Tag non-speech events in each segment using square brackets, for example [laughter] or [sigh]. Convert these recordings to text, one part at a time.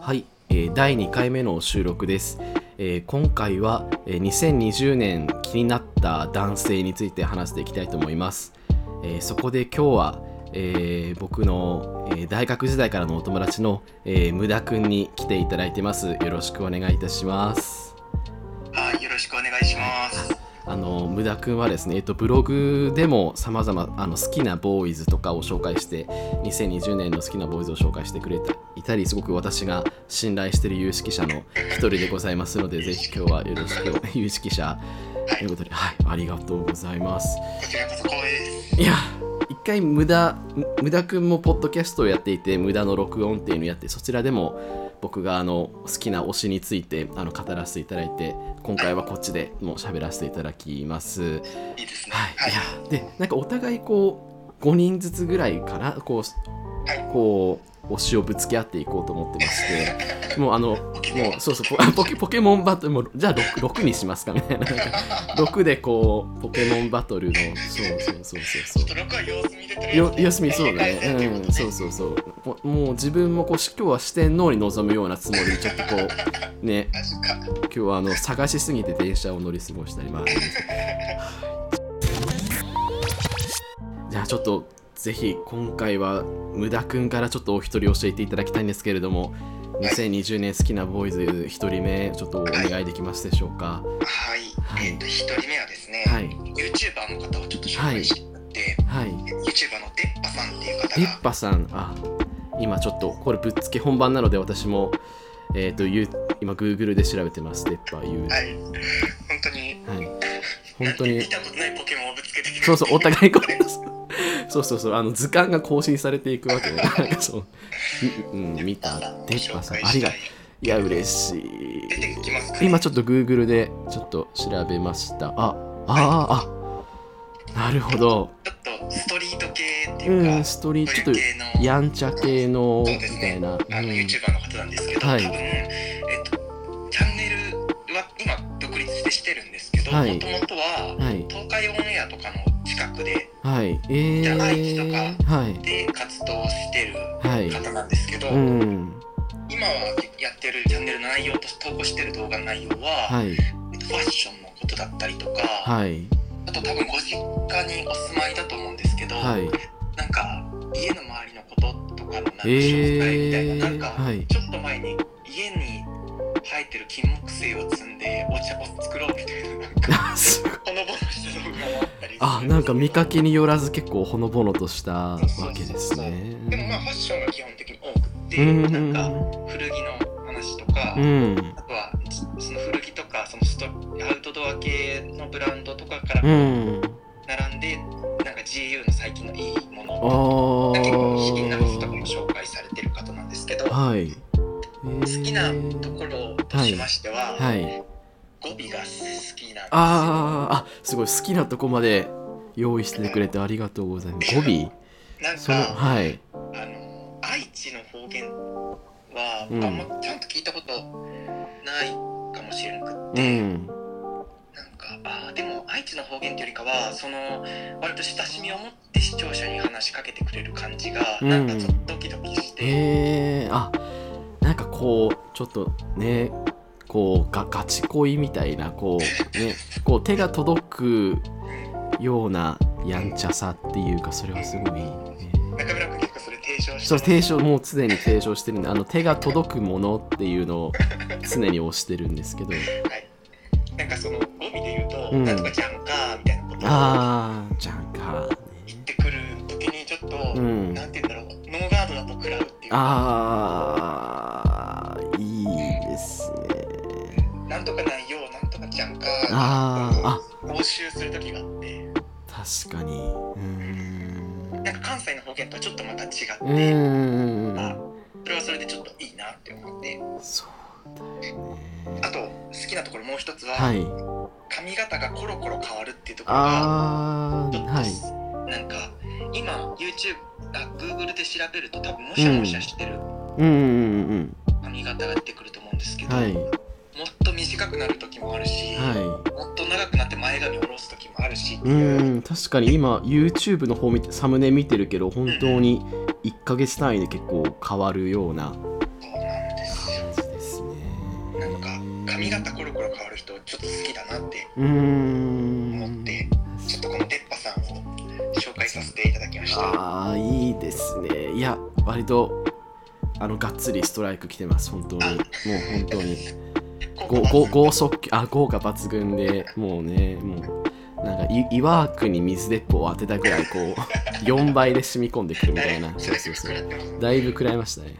はい、えー第2回目の収録です。えー今回は、えー2020年気になった男性について話していきたいと思います。えーそこで今日は、えー僕の、えー大学時代からのお友達の、えー、無駄くんに来ていただいてます。よろしくお願いいたします。はい、よろしくお願いします。あの無駄くんはですね、えっと、ブログでもさまざまあの好きなボーイズとかを紹介して2020年の好きなボーイズを紹介してくれていたりすごく私が信頼している有識者の一人でございますのでぜひ今日はよろしく有識者ということで、はい、ありがとうございます。いや一回無駄無駄くんもポッドキャストをやっていて無駄の録音っていうのをやってそちらでも僕があの好きな推しについてあの語らせていただいて今回はこっちでもう喋らせていただきます。いいですね。はい、いやでなんかお互いこう5人ずつぐらいかな？こう,、はいこう推しをぶつけ合っていこうと思ってましてもうあのもうそうそうポポケポケモンバトルもうじゃあ 6, 6にしますかみたいななんか6でこうポケモンバトルのそうそうそうそうそうちょっと6は様子見よ休みそうだね。うん、そうそうそう。もうもう自分もこうし今日は四天王に臨むようなつもりでちょっとこうね。今日はあの探しすぎて電車を乗り過ごしたりまあ。じゃあちょっとぜひ今回は無駄くんからちょっとお一人教えていただきたいんですけれども。2020年好きなボーイズ一人目ちょっとお願いできますでしょうか。はい。はいえっと、一人目はですね、はい YouTuber の方をちょっと紹介してもらって、はい。YouTuber のデッパさんっていう方がデッ、パさん、あ、今ちょっとこれぶっつけ本番なので私も、えっ、と、ゆ今 Google で調べてます、デッパ言う。ははい。本当に、い。[laughs] 本当に見、たことないポケモンをぶつけてきてそうそう、お互いこれ、そうそうそう、あの図鑑が更新されていくわけね。[laughs] なんかそう、うん、見た、デッパさん、ありが。いや、嬉しい。今ちょっと Google でちょっと調べました。あ、ああ、あ、なるほど。ちょっとストリート系っていうか、うん、ストーリー、ちょっとやんちゃ系のみたいな。あのうん YouTuber の方なんですけど、はい多分、えっと、チャンネルは今独立してしてるんですけどはいもともとははい。東海オンエアとかの近くではい。えじゃあ愛知とー、かはい。で活動してるはい。方なんですけど、うん。今はやってるチャンネルの内容と投稿してる動画の内容は、はい。えっと、ファッションのことだったりとか、はい。あと多分ご実家にお住まいだと思うんですけど、はい。なんか家の周りのこととかのなんかえ詳細みたいな、ー、なんか、はい。ちょっと前に家に生えてる金木犀を摘んでお茶を作ろうみたいななんか [laughs] ほのぼのした動画もあなんか見かけによらず結構ほのぼのとしたわけですね。でもまあファッションが基本的に多くって、うん。なんか古着の話とか、うん。あとはその古着とかそのストアウトドア系のブランドとかからうん。並んで、なんか GU の最近のいいものあ結構資金な服とかもー。紹介されてる方なんですけど、はい。好きなところとしましては、はい。語尾が好きなんですよ。あーあ、すごい好きなとこまで用意してくれてありがとうございます。語尾？なんか、はい。あの愛知の方言は、うんあんまちゃんと聞いたことないかもしれなくっうて、ん。なんかあーでも愛知の方言っていうよりかはその割と親しみを持って視聴者に話しかけてくれる感じが、うんなんかちょっとドキドキして、えー、あなんかこうちょっとねこうがガチ恋みたいなこうね [laughs] こう手が届くようなやんちゃさっていうかそれはすごいね。中村君結構それ提唱してそう提唱もう常に提唱してるんであの手が届くものっていうのを常に推してるんですけど。はい、なんかその語尾で言うと「うん。なんとかちゃんか」みたいなことをあーじゃんか言ってくる時にちょっと、うん。なんて言うんだろう。ノーガードだと食らうっていうか。ああ応酬する時があって。確かに。うーん。なんか関西の方言とはちょっとまた違って、あそれはそれでちょっといいなって思って。そうだよね。あと好きなところもう一つは、はい。髪型がコロコロ変わるっていうところがちょっと、はい。なんか今 YouTube あ Google で調べると多分もしゃもしゃしてるうんうんうん髪型が出てくると思うんですけど、うんはいもっと短くなる時もあるし、はい、もっと長くなって前髪下ろす時もあるしう。ん確かに。今 YouTube の方見てサムネ見てるけど本当に1か月単位で結構変わるような感じですね。なんか髪型コロコロ変わる人ちょっと好きだなって思ってちょっとこの出っ歯さんを紹介させていただきました。あいいですね。いや割とあのがっつりストライク来てます本当に。もう本当に。ごご剛速球あ豪華抜群でもうねもうなんかい岩枠に水鉄砲を当てたぐらいこう [laughs] 4倍で染み込んでくるみたいなそうそうそうだいぶ食らいましたね。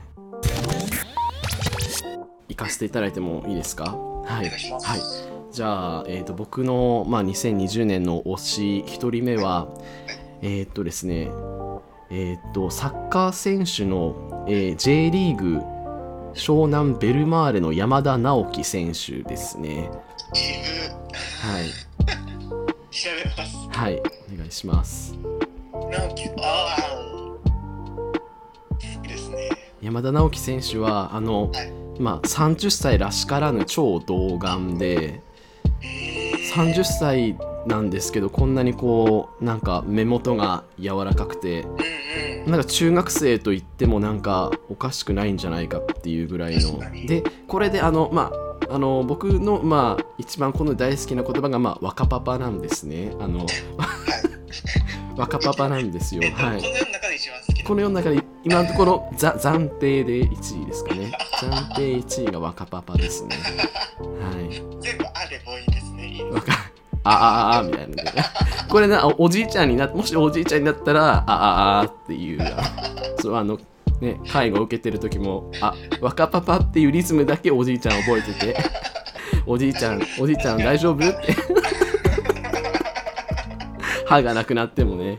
行かせていただいてもいいですか？はい。はい。じゃあ、えー、と僕の、まあ、2020年の推し1人目はえっ、とですねえっ、とサッカー選手の、えー J リーグ湘南ベルマーレの山田直樹選手ですね。はい。調べますはい。お願い。します直樹ああですね山田直樹選手はあの、はい。まあ、30歳らしからぬ超童顔でえー、30歳なんですけどこんなにこうなんか目元が柔らかくてなんか中学生と言ってもなんかおかしくないんじゃないかっていうぐらいの。でこれであのまああの僕のまあ一番この大好きな言葉がまあ若パパなんですね。あのはい。若パパなんですよ。えっと、はい。この世の中で今のところざ暫定で1位ですかね。暫定1位が若パパですね。はい。全部あれ母音ですね。いいですわかあああみたいなこれなおじいちゃんになもしおじいちゃんになったらあああっていうそうあのね介護を受けてる時もあ若パパっていうリズムだけおじいちゃん覚えてておじいちゃんおじいちゃん大丈夫って歯がなくなってもね、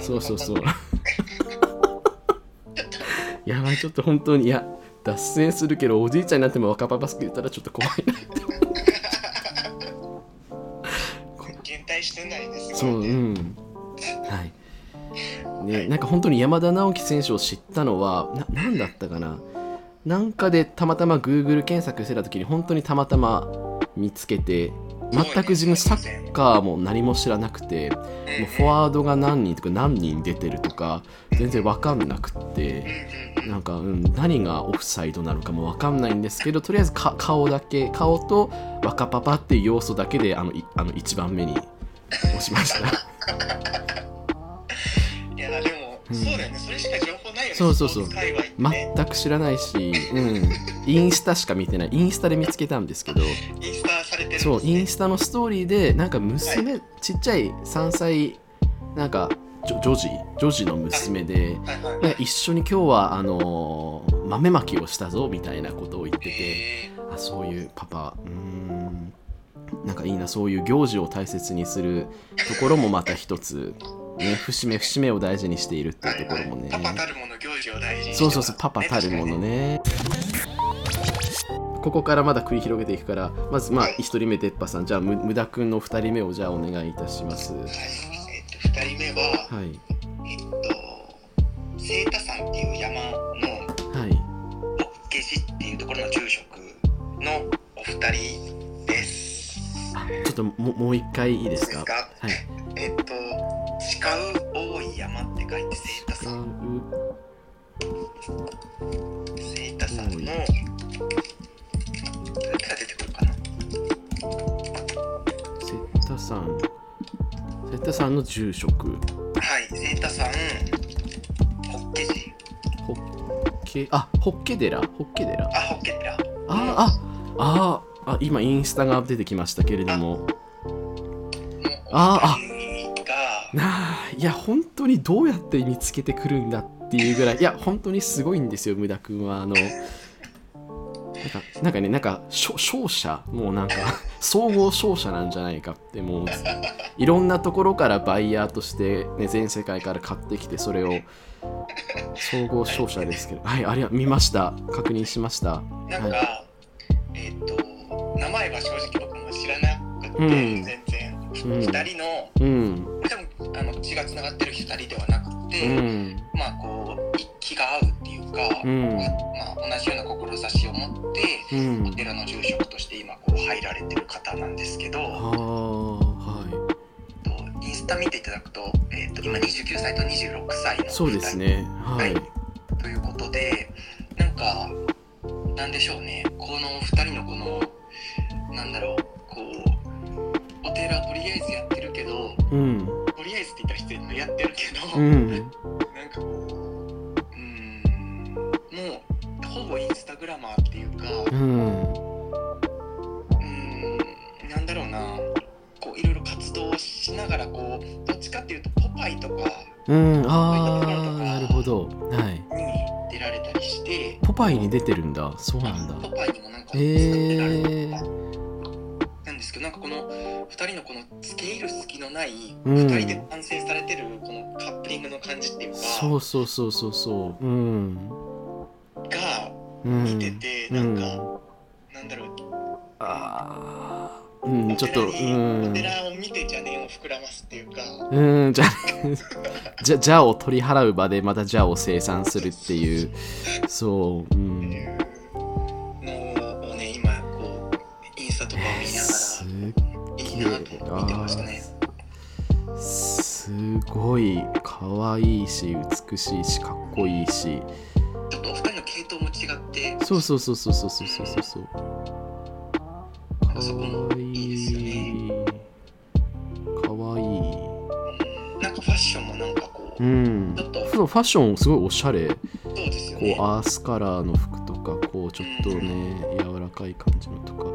そうそうそうやばいちょっと本当にいや脱線するけどおじいちゃんになっても若パパ好き言ったらちょっと怖いなって減退してないですそう、うん。はい。ね、なんか本当に山田直樹選手を知ったのは、何だったかな。なんかでたまたま Google 検索してた時に本当にたまたま見つけて、全く自分サッカーも何も知らなくて、もうフォワードが何人とか何人出てるとか全然わかんなくって、なんか、うん、何がオフサイドなのかもわかんないんですけど、とりあえずか顔だけ、顔と若パパっていう要素だけであのいあの1番目に押しました。そうだよね。それしか情報ないよね。そうそう全く知らないし、[laughs] うん、インスタしか見てない。インスタで見つけたんですけど。インスタされてるんです、そうインススタのストーリーでなんか娘、ちっちゃい3歳なんかジョ女児女児の娘で、タはいはい。ね一緒に今日はあのー豆まきをしたぞみたいなことを言っててえあそういうパパうーん。なんかいいなそういう行事を大切にするところもまた一つ、ね、節目節目を大事にしているっていうところもね、パパたるもの行事を大事にそうそうそうパパたるものね。ここからまだ繰り広げていくからまずまあ1人目でっぱさん。じゃあむ無駄くんの2人目をじゃあお願いいたします。ははい。えっと2人目は、い。えっと清田山っていう山のはい。ボッケ寺っていうところの住職のお二人です。あちょっとももう一回いいですか？いいですか？はい。えっと誓う。多い山って書いて清田使山う清田山のどうやったら出てくるかな瀬田さん。瀬田さんの住職。はい清田山ホッケ寺ホッケあホッケ寺ホッケ寺あホッケ寺あああああ今インスタが出てきましたけれども。のあお二人がなあいや本当にどうやって見つけてくるんだっていうぐらいいや本当にすごいんですよ無駄くんはあのなんかなんかねなんかしょ商社もうなんか総合商社なんじゃないかってもういろんなところからバイヤーとして、ね、全世界から買ってきてそれを総合商社ですけど。はいありが見ました。確認しました。なんか、はえっ、と名前は正直僕も知らなくて、うん。全然。うん。二、人のうんあの血がつながってる二人ではなくうて、ん。まあこう気が合うっていうか、うん。まあ、同じような志を持って、うん。お寺の住職として今こう入られてる方なんですけど、はあはとインスタ見ていただくと,、えー、と今29歳と26歳のいそうですね。はい。ということでなんかなんでしょうね。この2人のこのなんだろうこうお寺とりあえずやってるけどうんとりあえずって言ったら失礼だけどやってるけど、うん。なんかこううーんもうほぼインスタグラマーっていうかうん。うーんなんだろうなこういろいろ活動しながらこうどっちかっていうとポパイとかうん。ああなるほど。はい。に出られたりしてポパイに出てるんだ。そうなんだ。ポパイにもなんかへえな2人のこの付け入る隙のないうん。2人で完成されてるこのカップリングの感じっていうかそうそうそうそう。そううん。がうん。見ててうん。なんかなんだろう。ああうんちょっとうお寺におん。寺を見て邪念を膨らますっていうか。うんじゃじゃじゃを取り払う場でまたじゃを生産するっていう。そううんなと見てましたね。すごい可愛いし美しいしかっこいいし。ちょっとお二人の系統も違って。そうそうそうそうそうそうそう。そうそうかわいいかわいいうんなんかファッションもなんかこううん。ちょっと。ファッションすごいおしゃれ。そうですよこうねアースカラーの服とかこうちょっとね柔らかい感じのとか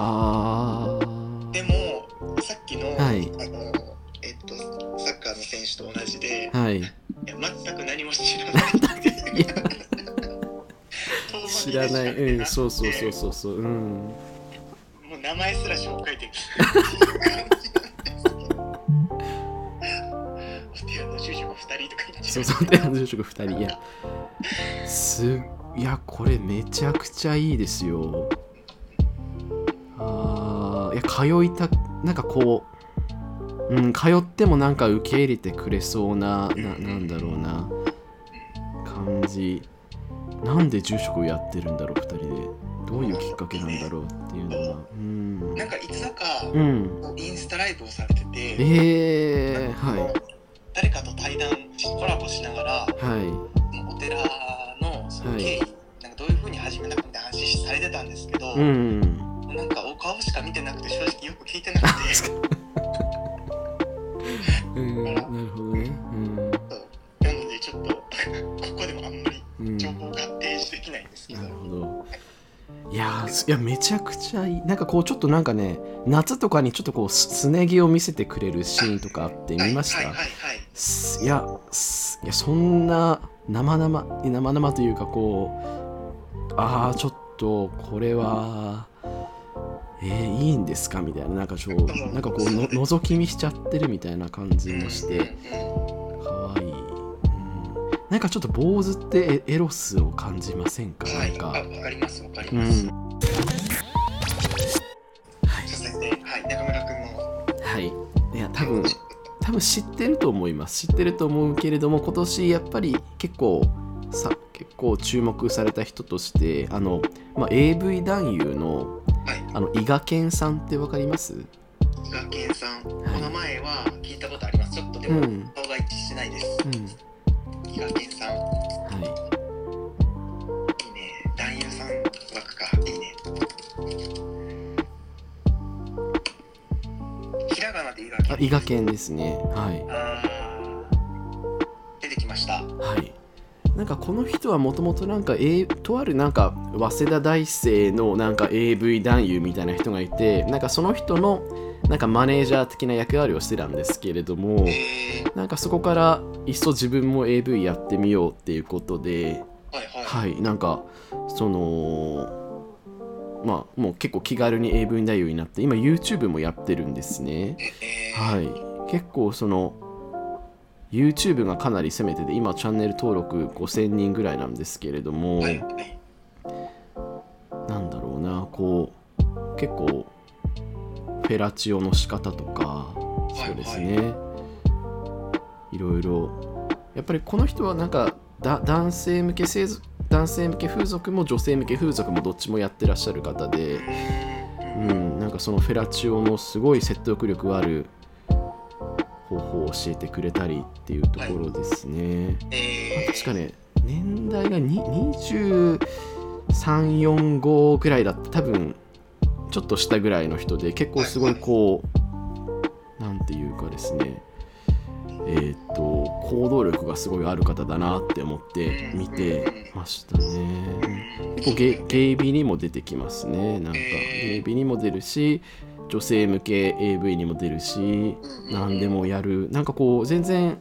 あー。あーでもさっきの,、はい。あのえっとサッカーの選手と同じで、はい。いや全く何も知らない。[laughs] 知らない。うんそうそうそうそうそう。うん。もう名前すら紹介できない。お寺の住職2人とか言ってそうそうで住職2人。いやすいやこれめちゃくちゃいいですよあーいや通いたなんかこううん通ってもなんか受け入れてくれそうなななんだろうな感じ。なんで住職をやってるんだろう2人で。どういうきっかけなんだろうっていうのはうん。なんかいつだか、うん。インスタライブをされてて、えー、は誰かと対談コラボしながらい。はいお寺のその経緯、はなんかどういうふうに始めたかみたいな話されてたんですけど、うんなん。かお顔しか見てなくて正直よく聞いてなくてうん。なるほどねうん。なのでちょっとここでもあん。まりうん。情報が提示できないん。ですけど、なるほどいやいやめちゃくちゃいいなん。かこうちょっとなん。かね夏とかにちょっとこうすすね毛を見せてくれるシーンとかあって見ました、はいはいはいいやいやそん。な生々生々というかこうああちょっとこれはえー、いいんですか？みたいななんかちょなんかこうの覗き見しちゃってるみたいな感じもしてかわい。い、うん、なんかちょっと坊主ってエエロスを感じませんか？うんはい、なんか。あわかりますわかりうます。ん。そしてね、はい、中村君のはい。いや多分多分知ってると思います。知ってると思うけれども今年やっぱり結構さ結構注目された人としてあの、まあ、AV 男優のはい、あの伊賀健さんってわかります？伊賀健さん、お名前は聞いたことあります。ちょっとでもうん。顔が一致しないです。うん。伊賀健さん、い。いはいね。男優さん枠か、いいね。ひらがなで伊賀健。あ伊賀健ですね。はい。あなんかこの人はもともとなんか、A、とあるなんか早稲田大生のなんか AV 男優みたいな人がいてなんかその人のなんかマネージャー的な役割をしてたんですけれどもえー、なんかそこからいっそ自分も AV やってみようっていうことではいなんかそのまあもう結構気軽に AV 男優になって今 YouTube もやってるんですね。えー、はい。結構その YouTube がかなり攻めてて今チャンネル登録5000人ぐらいなんですけれども、はい。はい。なんだろうなこう結構フェラチオの仕方とかそうですね、いろいろ。やっぱりこの人はなんかだ男性向け製造男性向け風俗も女性向け風俗もどっちもやってらっしゃる方で、ううんん、なんかそのフェラチオのすごい説得力ある方法を教えてくれたりっていうところですね。えー、確かね年代がに23 345ぐらいだった多分ちょっと下ぐらいの人で結構すごいこうなんていうかですね。えっ、と行動力がすごいある方だなって思って見てましたね。結構ゲゲイビにも出てきますね。なんかゲイビにも出るし女性向け AV にも出るし何でもやる。なんかこう全然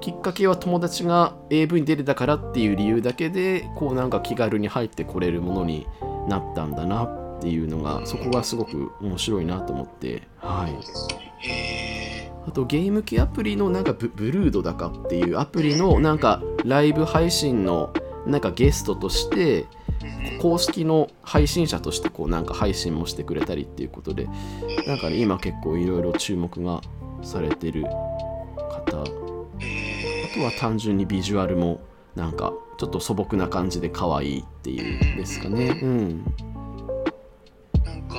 きっかけは友達が AV に出れたからっていう理由だけでこうなんか気軽に入ってこれるものになったんだなっていうのがそこがすごく面白いなと思って。はい。へあとゲーム機アプリのなんかブブルードだかっていうアプリのなんかライブ配信のなんかゲストとしてー公式の配信者としてこうなんか配信もしてくれたりっていうことでなんかね今結構いろいろ注目がされてる方。あへとは単純にビジュアルもなんかちょっと素朴な感じで可愛いっていうんですかね。うん。ーなんか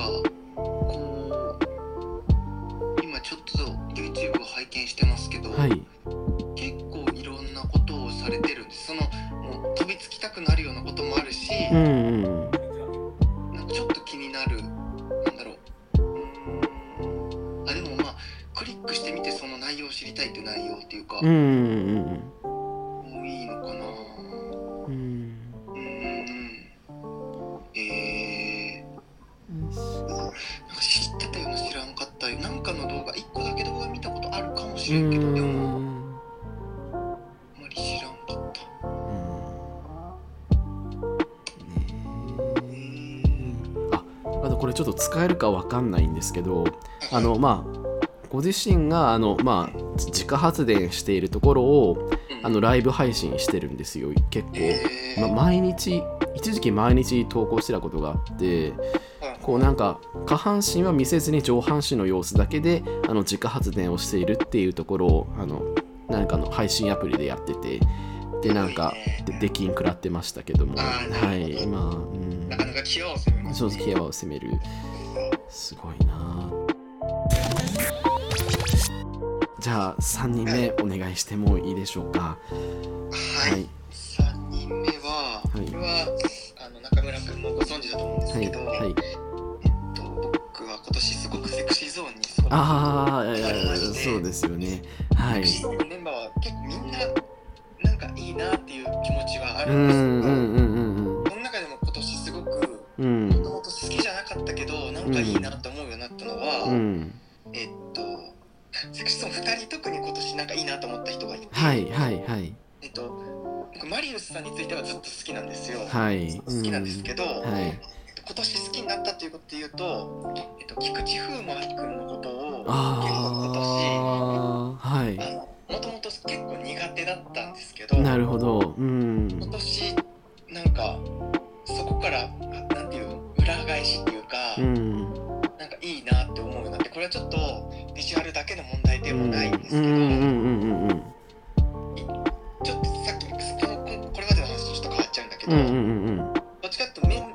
こう今ちょっと YouTube を拝見してますけど、はいけどあのまあご自身があのまあ自家発電しているところをあのライブ配信してるんですよ結構、えー。ま、毎日一時期毎日投稿してたことがあってこうなんか下半身は見せずに上半身の様子だけであの自家発電をしているっていうところをあのなんかの配信アプリでやっててでなんかで出禁食らってましたけども。はいまあうん。なかなか際を攻めますそうそう、ケアを攻める。すごいな。じゃあ、3人目お願いしてもいいでしょうか？は、はいい。3人目は、はいこれはあの中村君もご存知だと思うんですはい。けど、はい。えっと、僕は今年すごくセクシーゾーンにすごくああ、そうですよね。はいセク。シーゾーンのメンバーは結構みんななんかいいなっていう気持ちはあうるんですけど、けどなんかいいなって思うようになったのは、うん。えっとセクシーゾーン2人特に今年なんかいいなと思った人がいて、はいはいはい。えっと僕マリウスさんについてはずっと好きなんですよ、はい。好きなんですけど、はい。今年好きになったということで言うと、えっと、菊池風磨君のことを結構ああ、はい。今年もともと結構苦手だったんですけどなるほど。うん。今年なんかそこからジュアルだけの問題でもないん。ですけど、ちょっとさっきこのこれまでの話とちょっと変わっちゃうん。だけど、うん。うん。うん。どっちかっていうとメング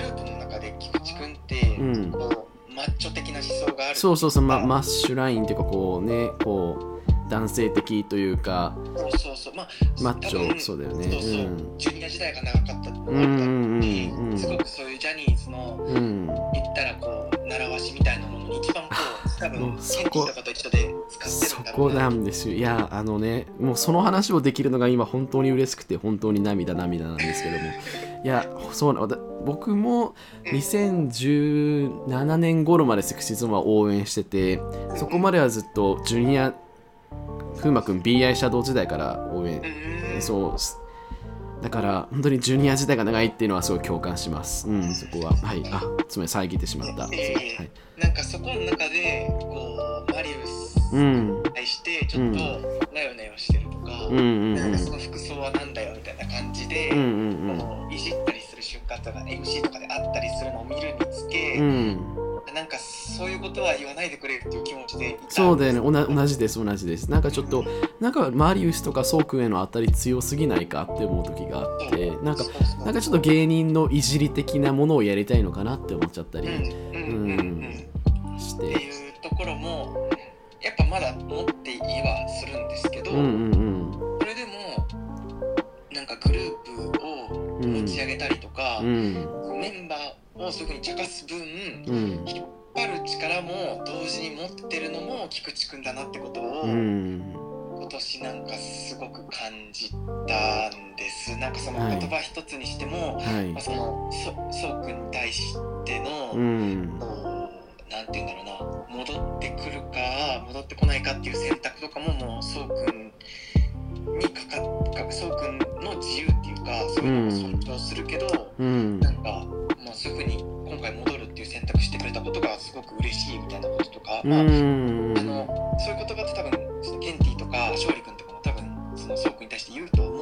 ループの中で菊池君って、うん。こうマッチョ的な思想があるそうそうそう、ま、マッシュラインっていうかこうねこう男性的というかそうそうそうまあマッチョそうだよねそうそう、うん。ジュニア時代が長かったってのもあったうん。うん。うん。うん。すごくそういうジャニーズのうん。言ったらこう多分そこ。ティとかと一緒で使ってそるんだろうな。こなんですよ。いやあのねもうその話をできるのが今本当に嬉しくて本当に涙涙なんですけども。いやそうな僕も2017年頃までセクシズムは応援しててそこまではずっとジュニア風磨くん BI シャドウ時代から応援そうすだから本当にジュニア時代が長いっていうのはすごい共感します。うんそこは。はい。あつまり遮ってしまった、ええはい、なんかそこの中でこうマリウスうん。に対してちょっとなよなよしてるとか、うん。うんなんかその服装はなんだよみたいな感じで、うんうんこういじったりする瞬間とか MC とかであったりするのを見るにつけ、うんうんなんかそういうことは言わないでくれっていう気持ちでそうだよね。同じです。同じです。なんかちょっとなんかマリウスとかソー君への当たり強すぎないかって思う時があってなんかなんかちょっと芸人のいじり的なものをやりたいのかなって思っちゃったりうん。うんうん。うん。して。っていうところもやっぱまだ持っていはするんですけど、うんうんそれでもなんかグループをうん持ち上げたりとか、うん。メンバーをそういうふうに茶化す分、うん。引っ張る力も同時に持ってるのも菊池くんだなってことを、うん今年なんかすごく感じたんです。なんかそのはい言葉一つにしても、はい。まあ、そのそそうくんに対しての、うん。なんて言うんだろうな戻ってくるか戻ってこないかっていう選択とかももうそうくんにかかかそうくんの自由っていうかそういうのを尊重するけど、うん。なんか、まあ、そういうふうに今回戻るっていう選択してくれたことがすごく嬉しいみたいなこととか、うまあ、あんのそういう言葉って多分そのケンティとか勝利君とかも多分そのそうくんに対して言うと思う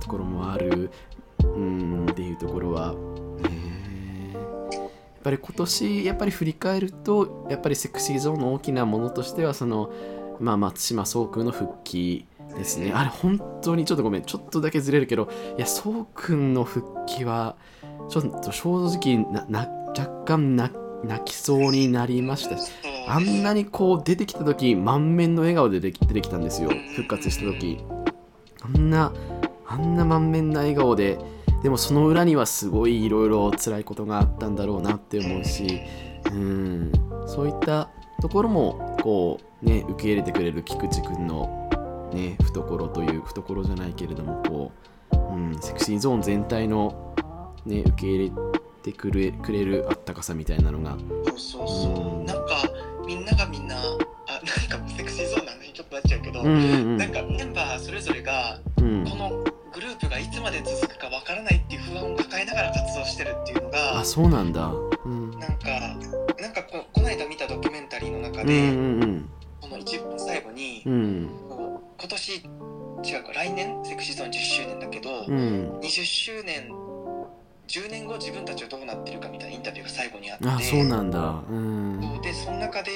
ところもある。うんっていうところは、ねやっぱり今年やっぱり振り返るとやっぱりセクシーゾーンの大きなものとしてはその、まあ、松島聡君の復帰ですね。あれ本当にちょっとごめん。ちょっとだけずれるけどいや聡君の復帰はちょっと正直なな若干な泣きそうになりました。あんなにこう出てきた時満面の笑顔で出てき出てきたんですよ。復活した時。あんなあんな満面な笑顔ででもその裏にはすごいいろいろ辛いことがあったんだろうなって思うしうん。そういったところもこうね受け入れてくれる菊池君のね懐という懐じゃないけれどもこう、うん、セクシーゾーン全体のね受け入れてくれくれるあったかさみたいなのがそうそうそう、うん。なんかみんながみんなあなんかセクシーゾーンな話にちょっとなっちゃうけど、うんうん。なんかメンバーそれぞれがつまで続くかわからないっていう不安を抱えながら活動してるっていうのがあそうなんだ。うん。なんかなんかここの間見たドキュメンタリーの中うんで、うん。この一番最後に、うん。今年違うか来年セクシーゾーン10周年だけど、うん。20周年10年後自分たちはどうなってるかみたいなインタビューが最後にあってあそうなんだ。うん。でその中で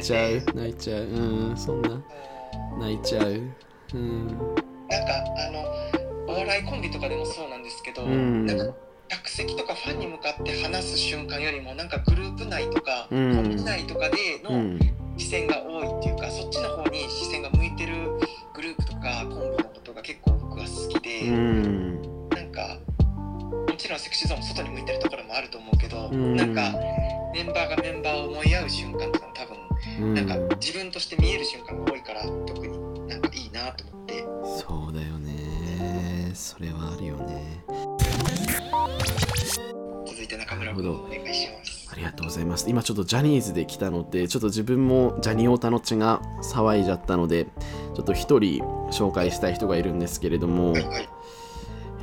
い泣いちゃう。泣いちゃう。うんそんな。泣いちゃう。うん。なんかあのお笑いコンビとかでもそうなんですけど、うん。なんか客席とかファンに向かって話す瞬間よりもなんかグループ内とか、うん。コンビ内とかでのうん。視線が多いっていうか、そっちの方に視線が向いてるグループとかコンビのことが結構僕は好きで、うん。なんかもちろんセクシーゾーンも外に向いてるところもあると思うけど、うん。なんかメンバーがメンバーを思い合う瞬間っていうのは多分うんなんか自分として見える瞬間が多いから特になんかいいなと思って。そうだよね。それはあるよね。続いて中村君お願いします。ありがとうございます。今ちょっとジャニーズで来たのでちょっと自分もジャニオタの血が騒いじゃったのでちょっと一人紹介したい人がいるんですけれども。はいはい。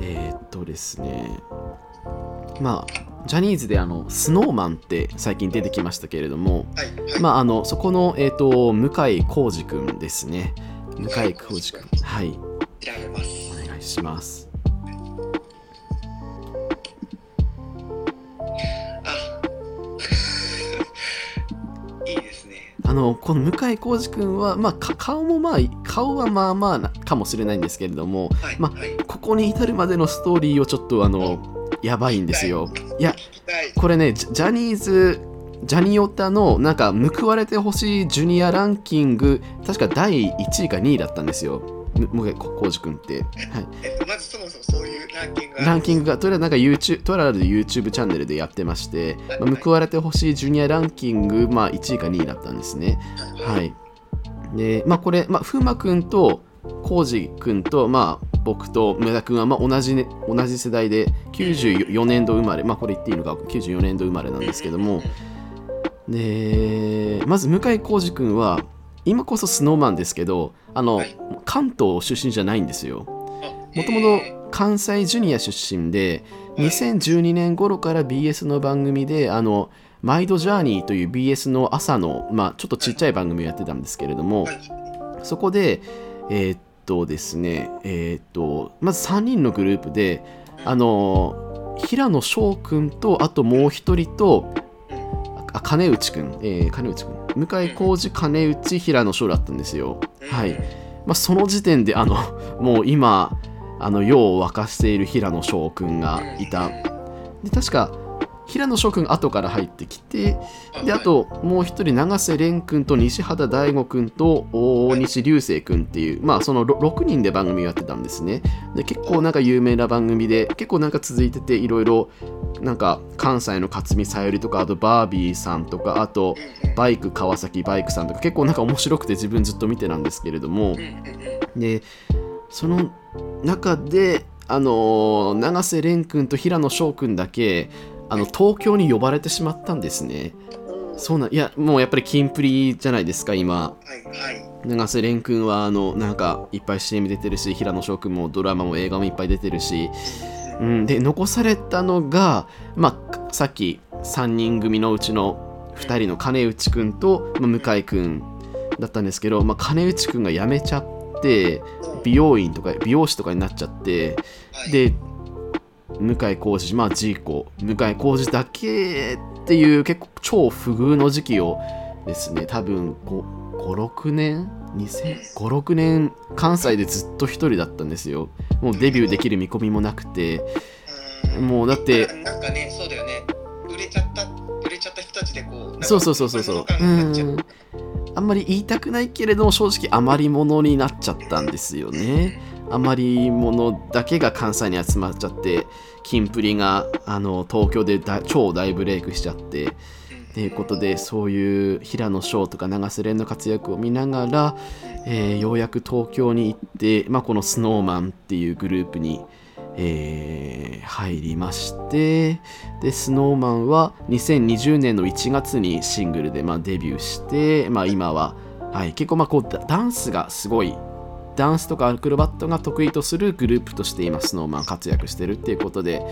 えー、っとですねまあジャニーズであのスノーマンって最近出てきましたけれどもはいはい、まああのそこのえーっと向井浩二くんですね。向井浩二くんはい。お願いします。あ。[laughs] のこの向井浩二くんは、まあ、か顔もまあ顔はまあまあなかもしれないんですけれどもはい、まはい、ここに至るまでのストーリーをちょっとあのやばいんですよ。い。やこれねジャニーズジャニオタのなんか報われてほしいジュニアランキング確か第1位か2位だったんですよ。む向井浩二くんって、はい、えっとまずそもそもそういうランキングがランキングがとりあえずなんか YouTube とりあえず YouTube チャンネルでやってまして、まあ報われてほしいジュニアランキング、まあ、1位か2位だったんですね。ははい。いでまあこれ、まあ、風磨くんと浩二くんと、まあ、僕と梅田君はまあ同じ、ね、同じ世代で94年度生まれまあこれ言っていいのか94年度生まれなんですけども。でまず向井浩二君は今こそスノーマンですけどあの、はい。関東出身じゃないんですよ。もともと関西ジュニア出身で2012年頃から BS の番組であのマイドジャーニーという BS の朝の、まあ、ちょっとちっちゃい番組をやってたんですけれども、はい。そこで、えーっとですね、えーっと、まず3人のグループで、あの、平野翔くんと、あともう一人と、あ金内くん、えー金内くん、向井浩二、金内、平野翔だったんですよ。はい。まあ、その時点で、あの、もう今、あの、世を沸かしている平野翔くんがいた。で、確か、平野翔くん後から入ってきて、であともう一人永瀬廉君と西畑大吾君と大西流星君っていうまあその6人で番組をやってたんですね。で結構なんか有名な番組で結構なんか続いてていろいろなんか関西の勝見さゆりとかあとバービーさんとかあとバイク川崎バイクさんとか結構なんか面白くて自分ずっと見てたんですけれども。でその中であの永瀬廉君と平野翔君だけあの東京に呼ばれてしまったんですね。そうなんいやもうやっぱりキンプリじゃないですか今。はいはい。永瀬廉君はあのなんかいっぱい CM 出てるし平野翔君もドラマも映画もいっぱい出てるし、うん、で残されたのが、まあ、さっき3人組のうちの2人の金内君と、まあ、向井君だったんですけど、まあ、金内君が辞めちゃって美容院とか美容師とかになっちゃってはい。で向井浩二まあジーコ向井浩二だけっていう結構超不遇の時期をですね多分56年56年関西でずっと一人だったんですよ。もうデビューできる見込みもなくて。うん。もうだってなんかねそうだよね。売れちゃった売れちゃった人たちでこうそうそうそうそうそう。うん。あんまり言いたくないけれども正直余り物になっちゃったんですよね余り物だけが関西に集まっちゃってキンプリがあの東京で大超大ブレイクしちゃってっていうことでそういう平野翔とか永瀬廉の活躍を見ながら、えーようやく東京に行って、まあ、この SnowMan っていうグループに、えー入りましてで SnowMan は2020年の1月にシングルで、まあ、デビューして、まあ、今は、はい、結構まあこうダンスがすごいダンスとかアクロバットが得意とするグループとして今 SnowMan 活躍してるっていうことで、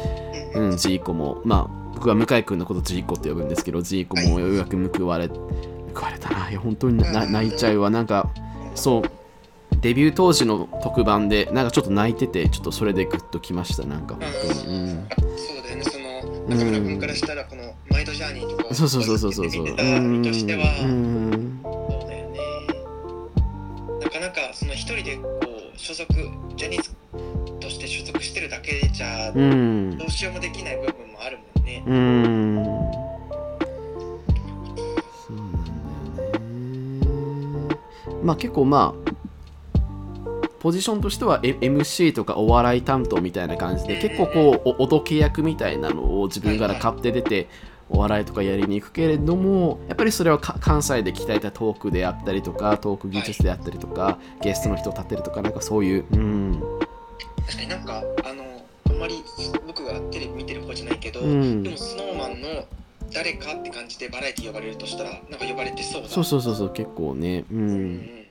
うん、ジーコも、まあ、僕は向井君のことジーコって呼ぶんですけど、ジーコもようやく報われ、報われたな。いや、本当に泣いちゃうわ。なんか、そう、デビュー当時の特番で、なんかちょっと泣いてて、ちょっとそれでグッときました。なんか本当に。うん。そうだよねその中村君からしたらこのマイドジャーニーとかをそうそうそうそうそうそう。うん。身としてはうん。人でこう所属ジャニーズとして所属してるだけじゃうんど。うしようもできない部分もあるもんねうん。そうなんだよね。まあ結構まあ、ポジションとしては MC とかお笑い担当みたいな感じで結構こうおおどけ役みたいなのを自分から買って出てお笑いとかやりに行くけれどもやっぱりそれはか関西で鍛えたトークであったりとかトーク技術であったりとかゲストの人を立てるとかなんかそういううん。確かになんかあのあんまり僕がテレビ見てる方じゃないけど、うん。でもスノーマンの誰かって感じでバラエティ呼ばれるとしたらなんか呼ばれてそうだそうそうそうそう結構ね。ううんん